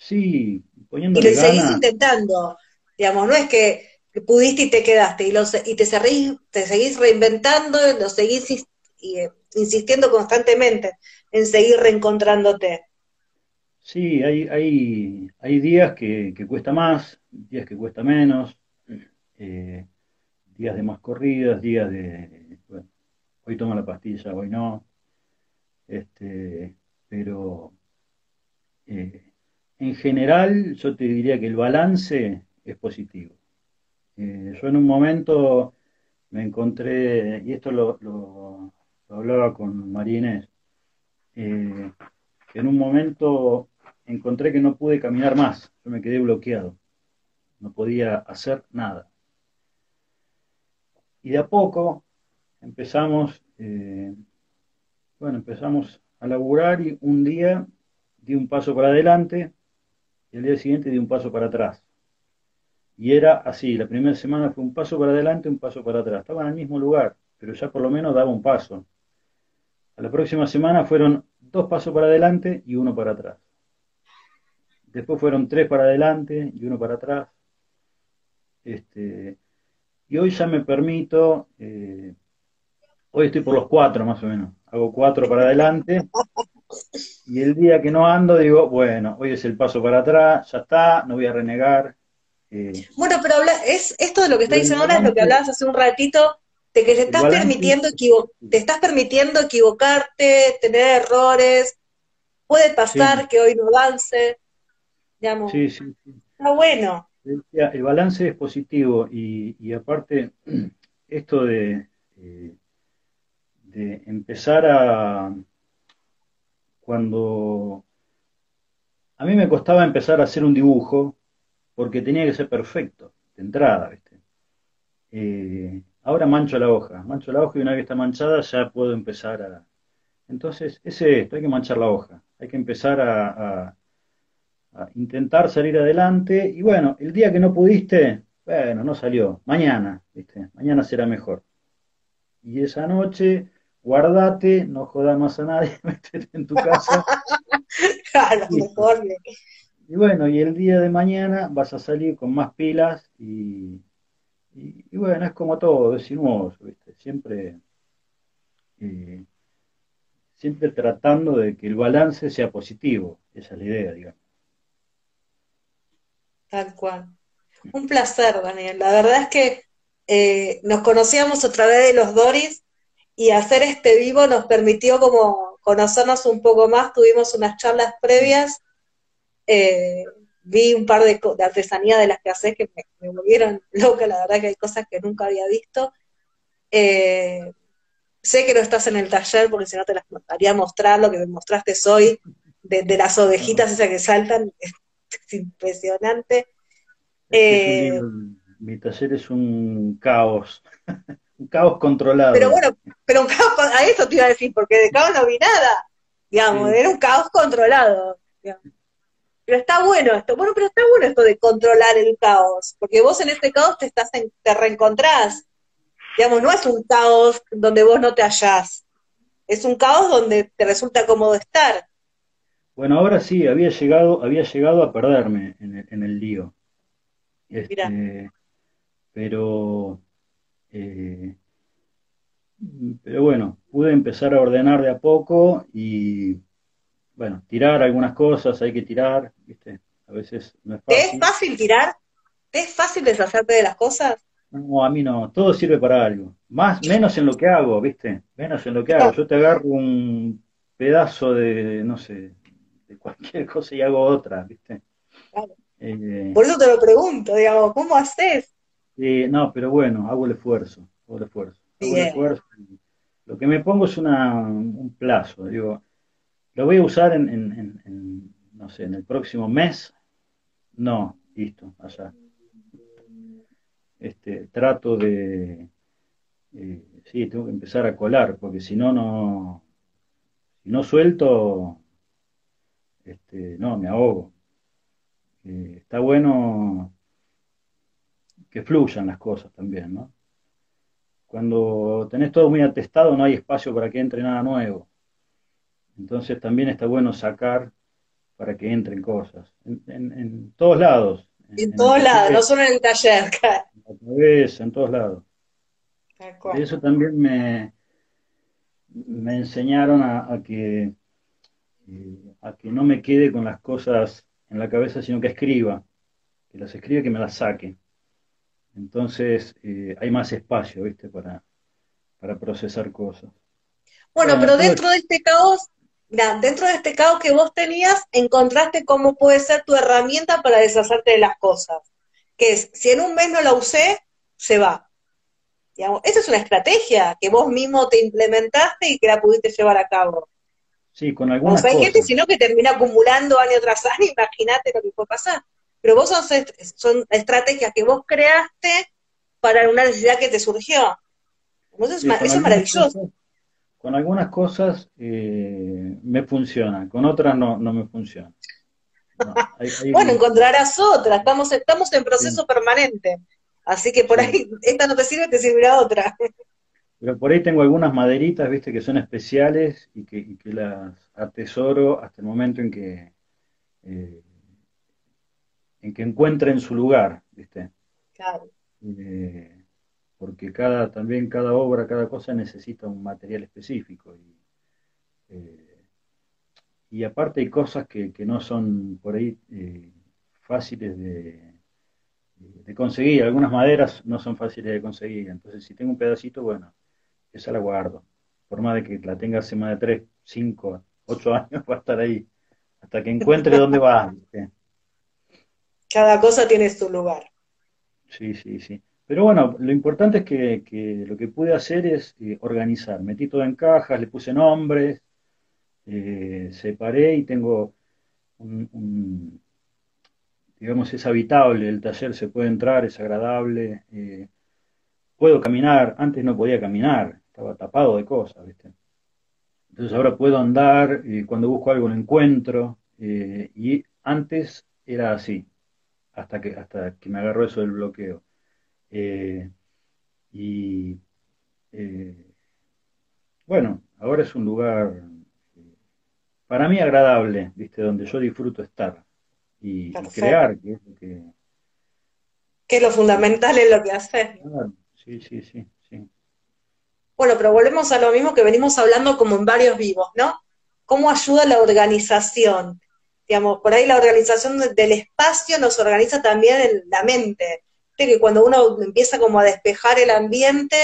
Sí, poniendo Y lo seguís intentando. Digamos, no es que, pudiste y te quedaste, y, y te, seguís, te seguís reinventando, lo seguís eh, insistiendo constantemente en seguir reencontrándote. Sí, hay, hay, hay días que, cuesta más, días que cuesta menos, eh, días de más corridas, días de, bueno, hoy tomo la pastilla, hoy no, este, pero eh, en general yo te diría que el balance es positivo. Eh, yo en un momento me encontré, y esto lo, hablaba con María en un momento encontré que no pude caminar más, yo me quedé bloqueado, no podía hacer nada. Y de a poco empezamos, eh, bueno, empezamos a laburar y un día di un paso para adelante y el día siguiente di un paso para atrás. Y era así, la primera semana fue un paso para adelante, un paso para atrás. Estaba en el mismo lugar, pero ya por lo menos daba un paso. A la próxima semana fueron dos pasos para adelante y uno para atrás. Después fueron tres para adelante y uno para atrás. Este, y hoy ya me permito, eh, hoy estoy por los cuatro más o menos. Hago cuatro para adelante. Y el día que no ando, digo, bueno, hoy es el paso para atrás, ya está, no voy a renegar. Eh. bueno, pero es, esto de lo que está diciendo ahora es lo que hablabas hace un ratito, de que te estás, permitiendo te estás permitiendo equivocarte, tener errores, puede pasar que hoy no avance. Sí, sí, Está bueno. El, balance es positivo y, aparte, *clears throat* esto de, eh, de empezar a, cuando a mí me costaba empezar a hacer un dibujo porque tenía que ser perfecto, de entrada, ¿viste? Eh, ahora mancho la hoja, mancho la hoja y una vez está manchada ya puedo empezar a... Entonces, ese es esto, hay que manchar la hoja, hay que empezar a intentar salir adelante. Y bueno, el día que no pudiste, bueno, no salió. Mañana, ¿viste? Mañana será mejor. Y esa noche, guardate, no jodas más a nadie, *laughs* métete en tu casa. *laughs* claro, mejor. Y bueno, y el día de mañana vas a salir con más pilas y, y, bueno, es como todo, es sinuoso, ¿viste? Siempre, eh, siempre tratando de que el balance sea positivo, esa es la idea, digamos. Tal cual. Un placer, Daniel. La verdad es que eh, nos conocíamos otra vez de los Doris y hacer este vivo nos permitió como conocernos un poco más. Tuvimos unas charlas previas. Eh, vi un par de, de, artesanía de las que haces que me, volvieron *laughs* loca. La verdad que hay cosas que nunca había visto. Eh, sé que no estás en el taller porque si no te las haría mostrar lo que me mostraste hoy de, de las ovejitas esas que saltan *laughs* es impresionante. Eh, mi taller es un caos, *laughs* un caos controlado. Pero bueno, pero un caos, a eso te iba a decir, porque de caos no vi nada, digamos, era un caos controlado. Pero está bueno esto, bueno, pero está bueno esto de controlar el caos, porque vos en este caos te estás te reencontrás. Digamos, no es un caos donde vos no te hallás, es un caos donde te resulta cómodo estar. Bueno, ahora sí, había llegado, había llegado a perderme en el, lío. Este, pero, eh, pero bueno, pude empezar a ordenar de a poco y, bueno, tirar algunas cosas, hay que tirar, ¿viste? A veces no es fácil. ¿Te es fácil tirar? ¿Te es fácil deshacerte de las cosas? No, a mí no, todo sirve para algo. Más, menos en lo que hago, ¿viste? Menos en lo que hago. Yo te agarro un pedazo de, no sé, cualquier *laughs* cosa y hago otra, ¿viste? Eh, Por eso te lo pregunto, digamos, ¿cómo haces? No, pero bueno, hago el esfuerzo, hago el esfuerzo. Hago el esfuerzo. Lo que me pongo es una, un plazo, digo, lo voy a usar en, no sé, en el próximo mes. No, listo, allá. Este, trato de, eh, sí, tengo que empezar a colar, porque si no, no, si no suelto, este, no, me ahogo. Eh, está bueno que fluyan las cosas también, ¿no? Cuando tenés todo muy atestado no hay espacio para que entre nada nuevo. Entonces también está bueno sacar para que entren cosas. En, todos lados. En, todos lados, no solo en el taller. *laughs* En en todos lados. Eso también me, me enseñaron a que eh, a que no me quede con las cosas en la cabeza, sino que escriba, que las escriba, que me las saque. Entonces eh, hay más espacio, ¿viste? Para, para procesar cosas. Bueno, pero dentro de este caos, dentro de este caos que vos tenías, encontraste cómo puede ser tu herramienta para deshacerte de las cosas. Que es, si en un mes no la usé, se va. Digamos, esa es una estrategia que vos mismo te implementaste y que la pudiste llevar a cabo. Sí, con algunas hay gente, sino que termina acumulando año tras año, imagínate lo que puede pasar. Pero vos son, son estrategias que vos creaste para una necesidad que te surgió. Entonces, eso es maravilloso. con algunas cosas eh, me funciona, con otras no, no me funciona. *laughs* bueno, encontrarás otra, estamos, estamos en proceso permanente. Así que por ahí, *laughs* esta no te sirve, te servirá otra. Pero por ahí tengo algunas maderitas, viste, que son especiales y que, las atesoro hasta el momento en que eh, en que encuentren su lugar, viste. Claro. Eh, porque cada, también cada obra, cada cosa necesita un material específico. Y, eh, y aparte hay cosas que, no son por ahí fáciles de, de conseguir. Algunas maderas no son fáciles de conseguir. Entonces, si tengo un pedacito, bueno, esa la guardo. Por más de que la tenga hace más de 3, 5, 8 años, va a estar ahí. Hasta que encuentre dónde va. *laughs* Cada cosa tiene su lugar. Sí, sí, sí. Pero bueno, lo importante es que, lo que pude hacer es eh, organizar. Metí todo en cajas, le puse nombres, eh, separé y tengo un, digamos, es habitable, el taller se puede entrar, es agradable. Eh, puedo caminar, antes no podía caminar, estaba tapado de cosas, ¿viste? Entonces ahora puedo andar, y cuando busco algo lo encuentro, eh, y antes era así, hasta que, hasta que me agarró eso del bloqueo. Eh, y eh, bueno, ahora es un lugar para mí agradable, ¿viste? Donde yo disfruto estar y, crear, que es lo que... Que lo fundamental es lo que haces. Sí, sí, sí, sí. Bueno, pero volvemos a lo mismo que venimos hablando como en varios vivos, ¿no? ¿Cómo ayuda la organización? Digamos, por ahí la organización del espacio nos organiza también en la mente. que cuando uno empieza como a despejar el ambiente,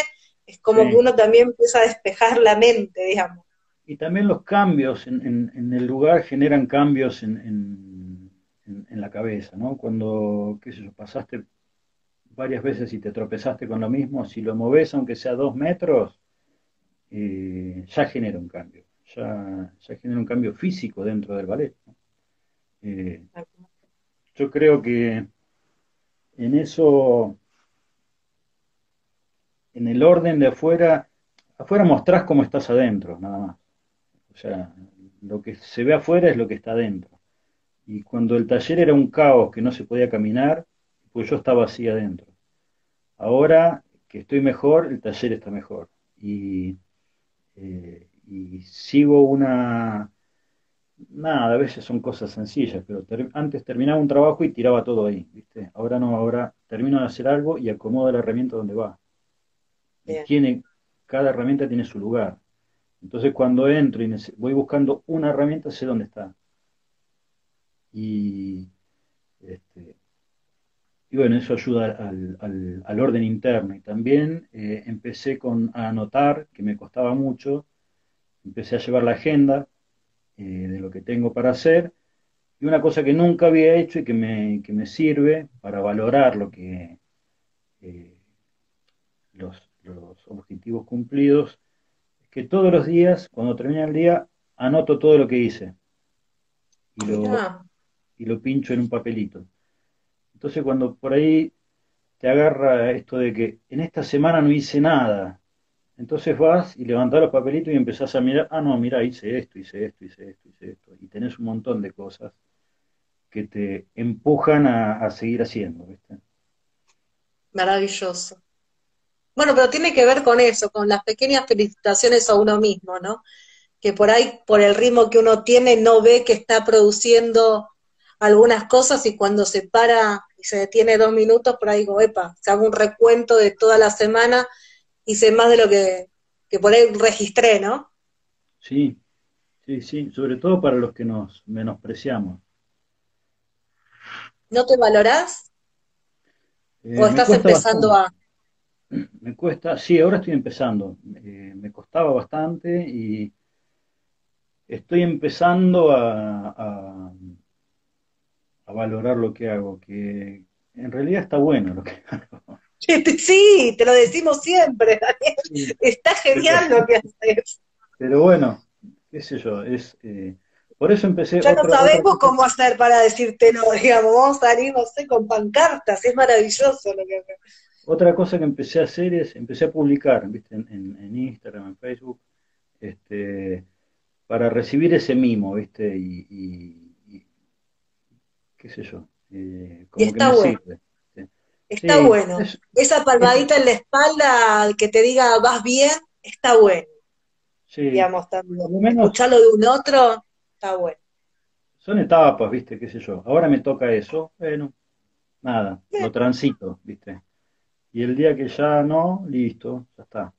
es como que uno también empieza a despejar la mente, digamos. Y también los cambios en, el lugar generan cambios en, en, la cabeza, ¿no? Cuando, qué sé yo, pasaste varias veces y te tropezaste con lo mismo, si lo moves aunque sea dos metros, eh, ya genera un cambio, ya, ya, genera un cambio físico dentro del ballet. Eh, yo creo que en eso, en el orden de afuera, afuera mostrás cómo estás adentro, nada más. O sea, lo que se ve afuera es lo que está adentro. Y cuando el taller era un caos que no se podía caminar, pues yo estaba así adentro. Ahora que estoy mejor, el taller está mejor. Y, eh, sigo una... Nada, a veces son cosas sencillas, pero antes terminaba un trabajo y tiraba todo ahí, ¿viste? Ahora no, ahora termino de hacer algo y acomodo la herramienta donde va. tiene, cada herramienta tiene su lugar. Entonces cuando entro y voy buscando una herramienta, sé dónde está. Y este, y bueno, eso ayuda al, orden interno. Y también eh, empecé con, a anotar, que me costaba mucho, empecé a llevar la agenda eh, de lo que tengo para hacer. Y una cosa que nunca había hecho y que me, me sirve para valorar lo que eh, los, los objetivos cumplidos, es que todos los días, cuando termina el día, anoto todo lo que hice. Y lo, y lo pincho en un papelito. Entonces cuando por ahí te agarra esto de que en esta semana no hice nada, entonces vas y levantás los papelitos y empezás a mirar, ah, no, mira, hice esto, hice esto, hice esto, hice esto, y tenés un montón de cosas que te empujan a, seguir haciendo, ¿viste? Maravilloso. Bueno, pero tiene que ver con eso, con las pequeñas felicitaciones a uno mismo, ¿no? Que por ahí, por el ritmo que uno tiene, no ve que está produciendo algunas cosas y cuando se para y se detiene dos minutos, por ahí digo, epa, se hago un recuento de toda la semana, sé más de lo que, por ahí registré, ¿no? Sí, Sí, sí, sobre todo para los que nos menospreciamos. ¿No te valorás? Eh, ¿O estás empezando bastante, a... *clears throat* me cuesta, sí, ahora estoy empezando. Eh, me costaba bastante y estoy empezando a, a- a valorar lo que hago, que en realidad está bueno lo que *laughs* hago. Sí, te lo decimos siempre, Daniel. Sí, Está genial lo que haces. pero bueno, qué sé yo, es, eh, por eso empecé Ya no sabemos cómo hacer para decírtelo, digamos. Vamos a salir, no sé, con pancartas. Es maravilloso lo que haces. Otra cosa que empecé a hacer es, empecé a publicar, ¿viste? En, en- en Instagram, en Facebook, este, para recibir ese mimo, ¿viste? Y, y- y qué sé yo, eh, Y como que está me bueno, sirve. Está Sí, bueno. es, Esa es- palmadita en la espalda que te diga vas bien, está bueno, sí, digamos también. lo menos Escucharlo de un otro, está bueno. son etapas, ¿viste? Qué sé yo. Ahora me toca eso, bueno, nada, lo transito, ¿viste? Y el día que ya no, listo, ya está.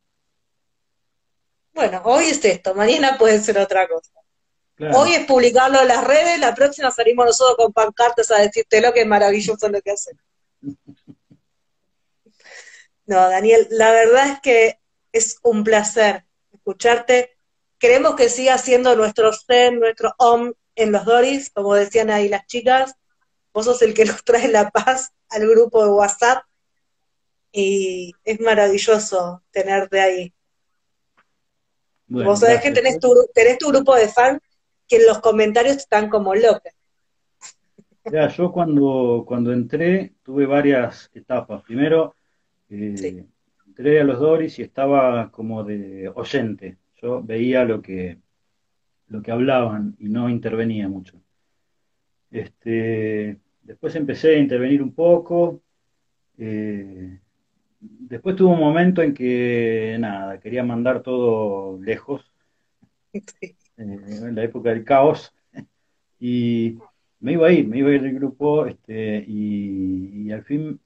Bueno, hoy es esto, mañana puede ser otra cosa. Hoy es publicarlo en las redes, la próxima salimos nosotros con pancartas a decírtelo que es maravilloso lo que haces. *laughs* No, Daniel, la verdad es que es un placer escucharte. Queremos que siga siendo nuestro Zen, nuestro Om en los Doris, como decían ahí las chicas. Vos sos el que nos trae la paz al grupo de WhatsApp y es maravilloso tenerte ahí. bueno, Vos sabés que tenés tu, tenés tu grupo de fans que en los comentarios están como locos. Ya, yo cuando, cuando entré tuve varias etapas. Primero, Sí, eh, entré a los Doris y estaba como de oyente. Yo veía lo que, lo que hablaban y no intervenía mucho. Este, después empecé a intervenir un poco. eh, después tuve un momento en que, nada, quería mandar todo lejos, *laughs* sí. eh, en la época del caos. *laughs* Y me iba a ir, me iba a ir del grupo, este, y, y al fin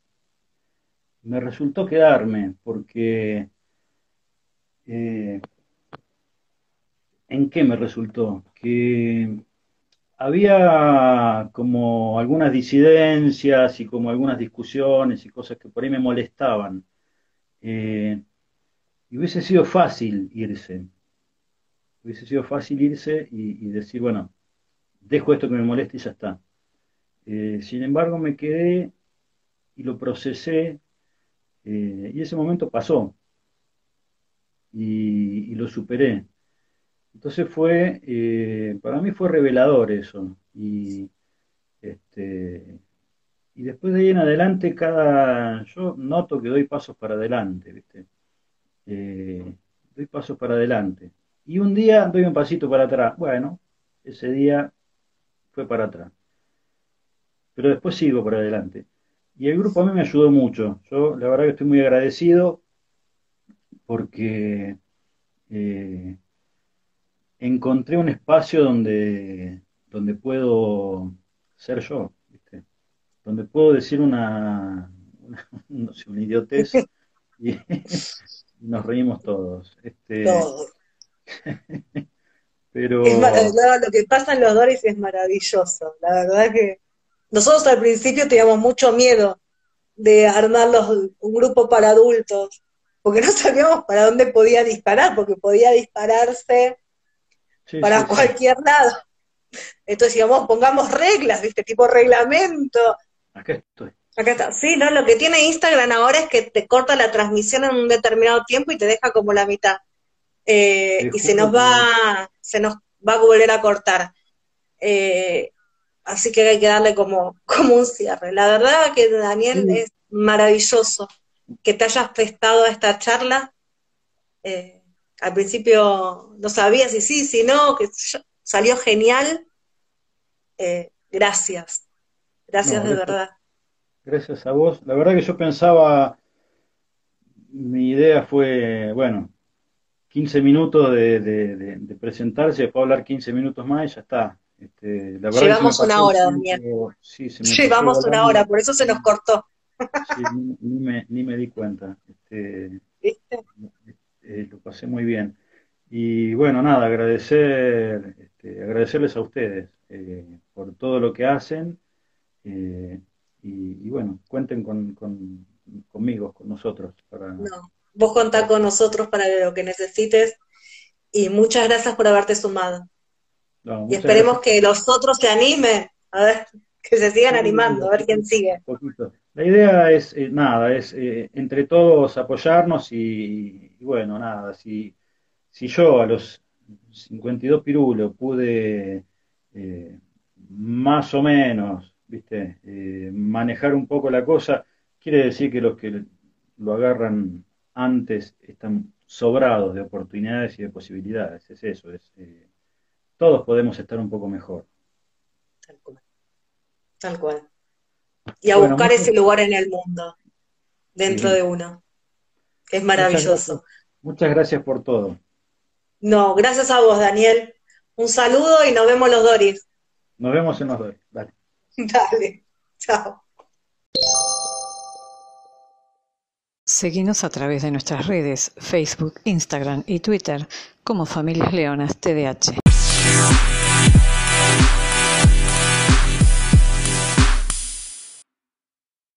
me resultó quedarme, porque eh, ¿en qué me resultó? Que había como algunas disidencias y como algunas discusiones y cosas que por ahí me molestaban. Eh, y hubiese sido fácil irse, hubiese sido fácil irse y, decir, bueno, dejo esto que me molesta y ya está. Eh, sin embargo, me quedé y lo procesé eh, y ese momento pasó y, lo superé. Entonces fue, eh, para mí fue revelador eso. Y, este, y después de ahí en adelante, cada, yo noto que doy pasos para adelante, ¿viste? Eh, doy pasos para adelante. Y un día doy un pasito para atrás. Bueno, ese día fue para atrás. Pero después sigo para adelante. Y el grupo a mí me ayudó mucho. Yo la verdad que estoy muy agradecido porque eh, encontré un espacio donde, donde puedo ser yo, ¿viste? Donde puedo decir una, una, *laughs* no sé, una idiotez y, nos reímos todos. Este, Todo. *laughs* pero Es mar- no, lo que pasa en los Doris es maravilloso. La verdad que nosotros al principio teníamos mucho miedo de armar los- un grupo para adultos, porque no *laughs* sabíamos para dónde podía disparar, porque podía dispararse sí, para sí, sí. cualquier lado. Entonces decíamos, pongamos reglas, ¿viste? Tipo reglamento. Acá estoy. Acá está. Sí, no, lo que tiene Instagram ahora es que te corta la transmisión en un determinado tiempo y te deja como la mitad. Eh, y se nos va, se nos va a volver a cortar. Eh, así que hay que darle como, *laughs* como un cierre. La verdad que Daniel es maravilloso que te hayas prestado a esta charla. Eh, al principio no sabía si sí, si no, que salió genial. Eh, gracias, gracias no, de gracias, verdad. gracias a vos. La verdad que yo pensaba, mi idea fue, bueno, 15 minutos de, de, de, de presentarse, después hablar 15 minutos más y ya está. Este, la verdad que Llevamos una hora, Daniel. sí, pasó Llevamos una hora, por eso se nos cortó. sí, ni, ni me, ni me di cuenta. Este, ¿Viste? eh, lo pasé muy bien. Y bueno, nada, agradecer este, agradecerles a ustedes eh, por todo lo que hacen eh, y, bueno, cuenten con, conmigo, con nosotros. Para... No, vos contá con nosotros para lo que necesites y muchas gracias por haberte sumado. Y esperemos que los otros se animen, a ver, *laughs* que se sigan animando, a ver quién sigue. La idea es, eh, nada, es entre todos apoyarnos y, y, bueno, nada, si, si yo a los 52 pirulos pude eh, más o menos, viste, eh, manejar un poco la cosa, quiere decir que los que lo agarran antes están sobrados de oportunidades y de posibilidades. Es eso, es, eh, todos podemos estar un poco mejor. Tal cual. Tal cual. Y a buscar ese lugar en el mundo, dentro de uno. Es maravilloso. muchas gracias por todo. No, gracias a vos, Daniel. Un saludo y nos vemos los Doris. Nos vemos en los Doris. Dale. *laughs* Dale. Chao. Seguinos a través de nuestras redes, Facebook, Instagram y Twitter como Familias Leonas TDH.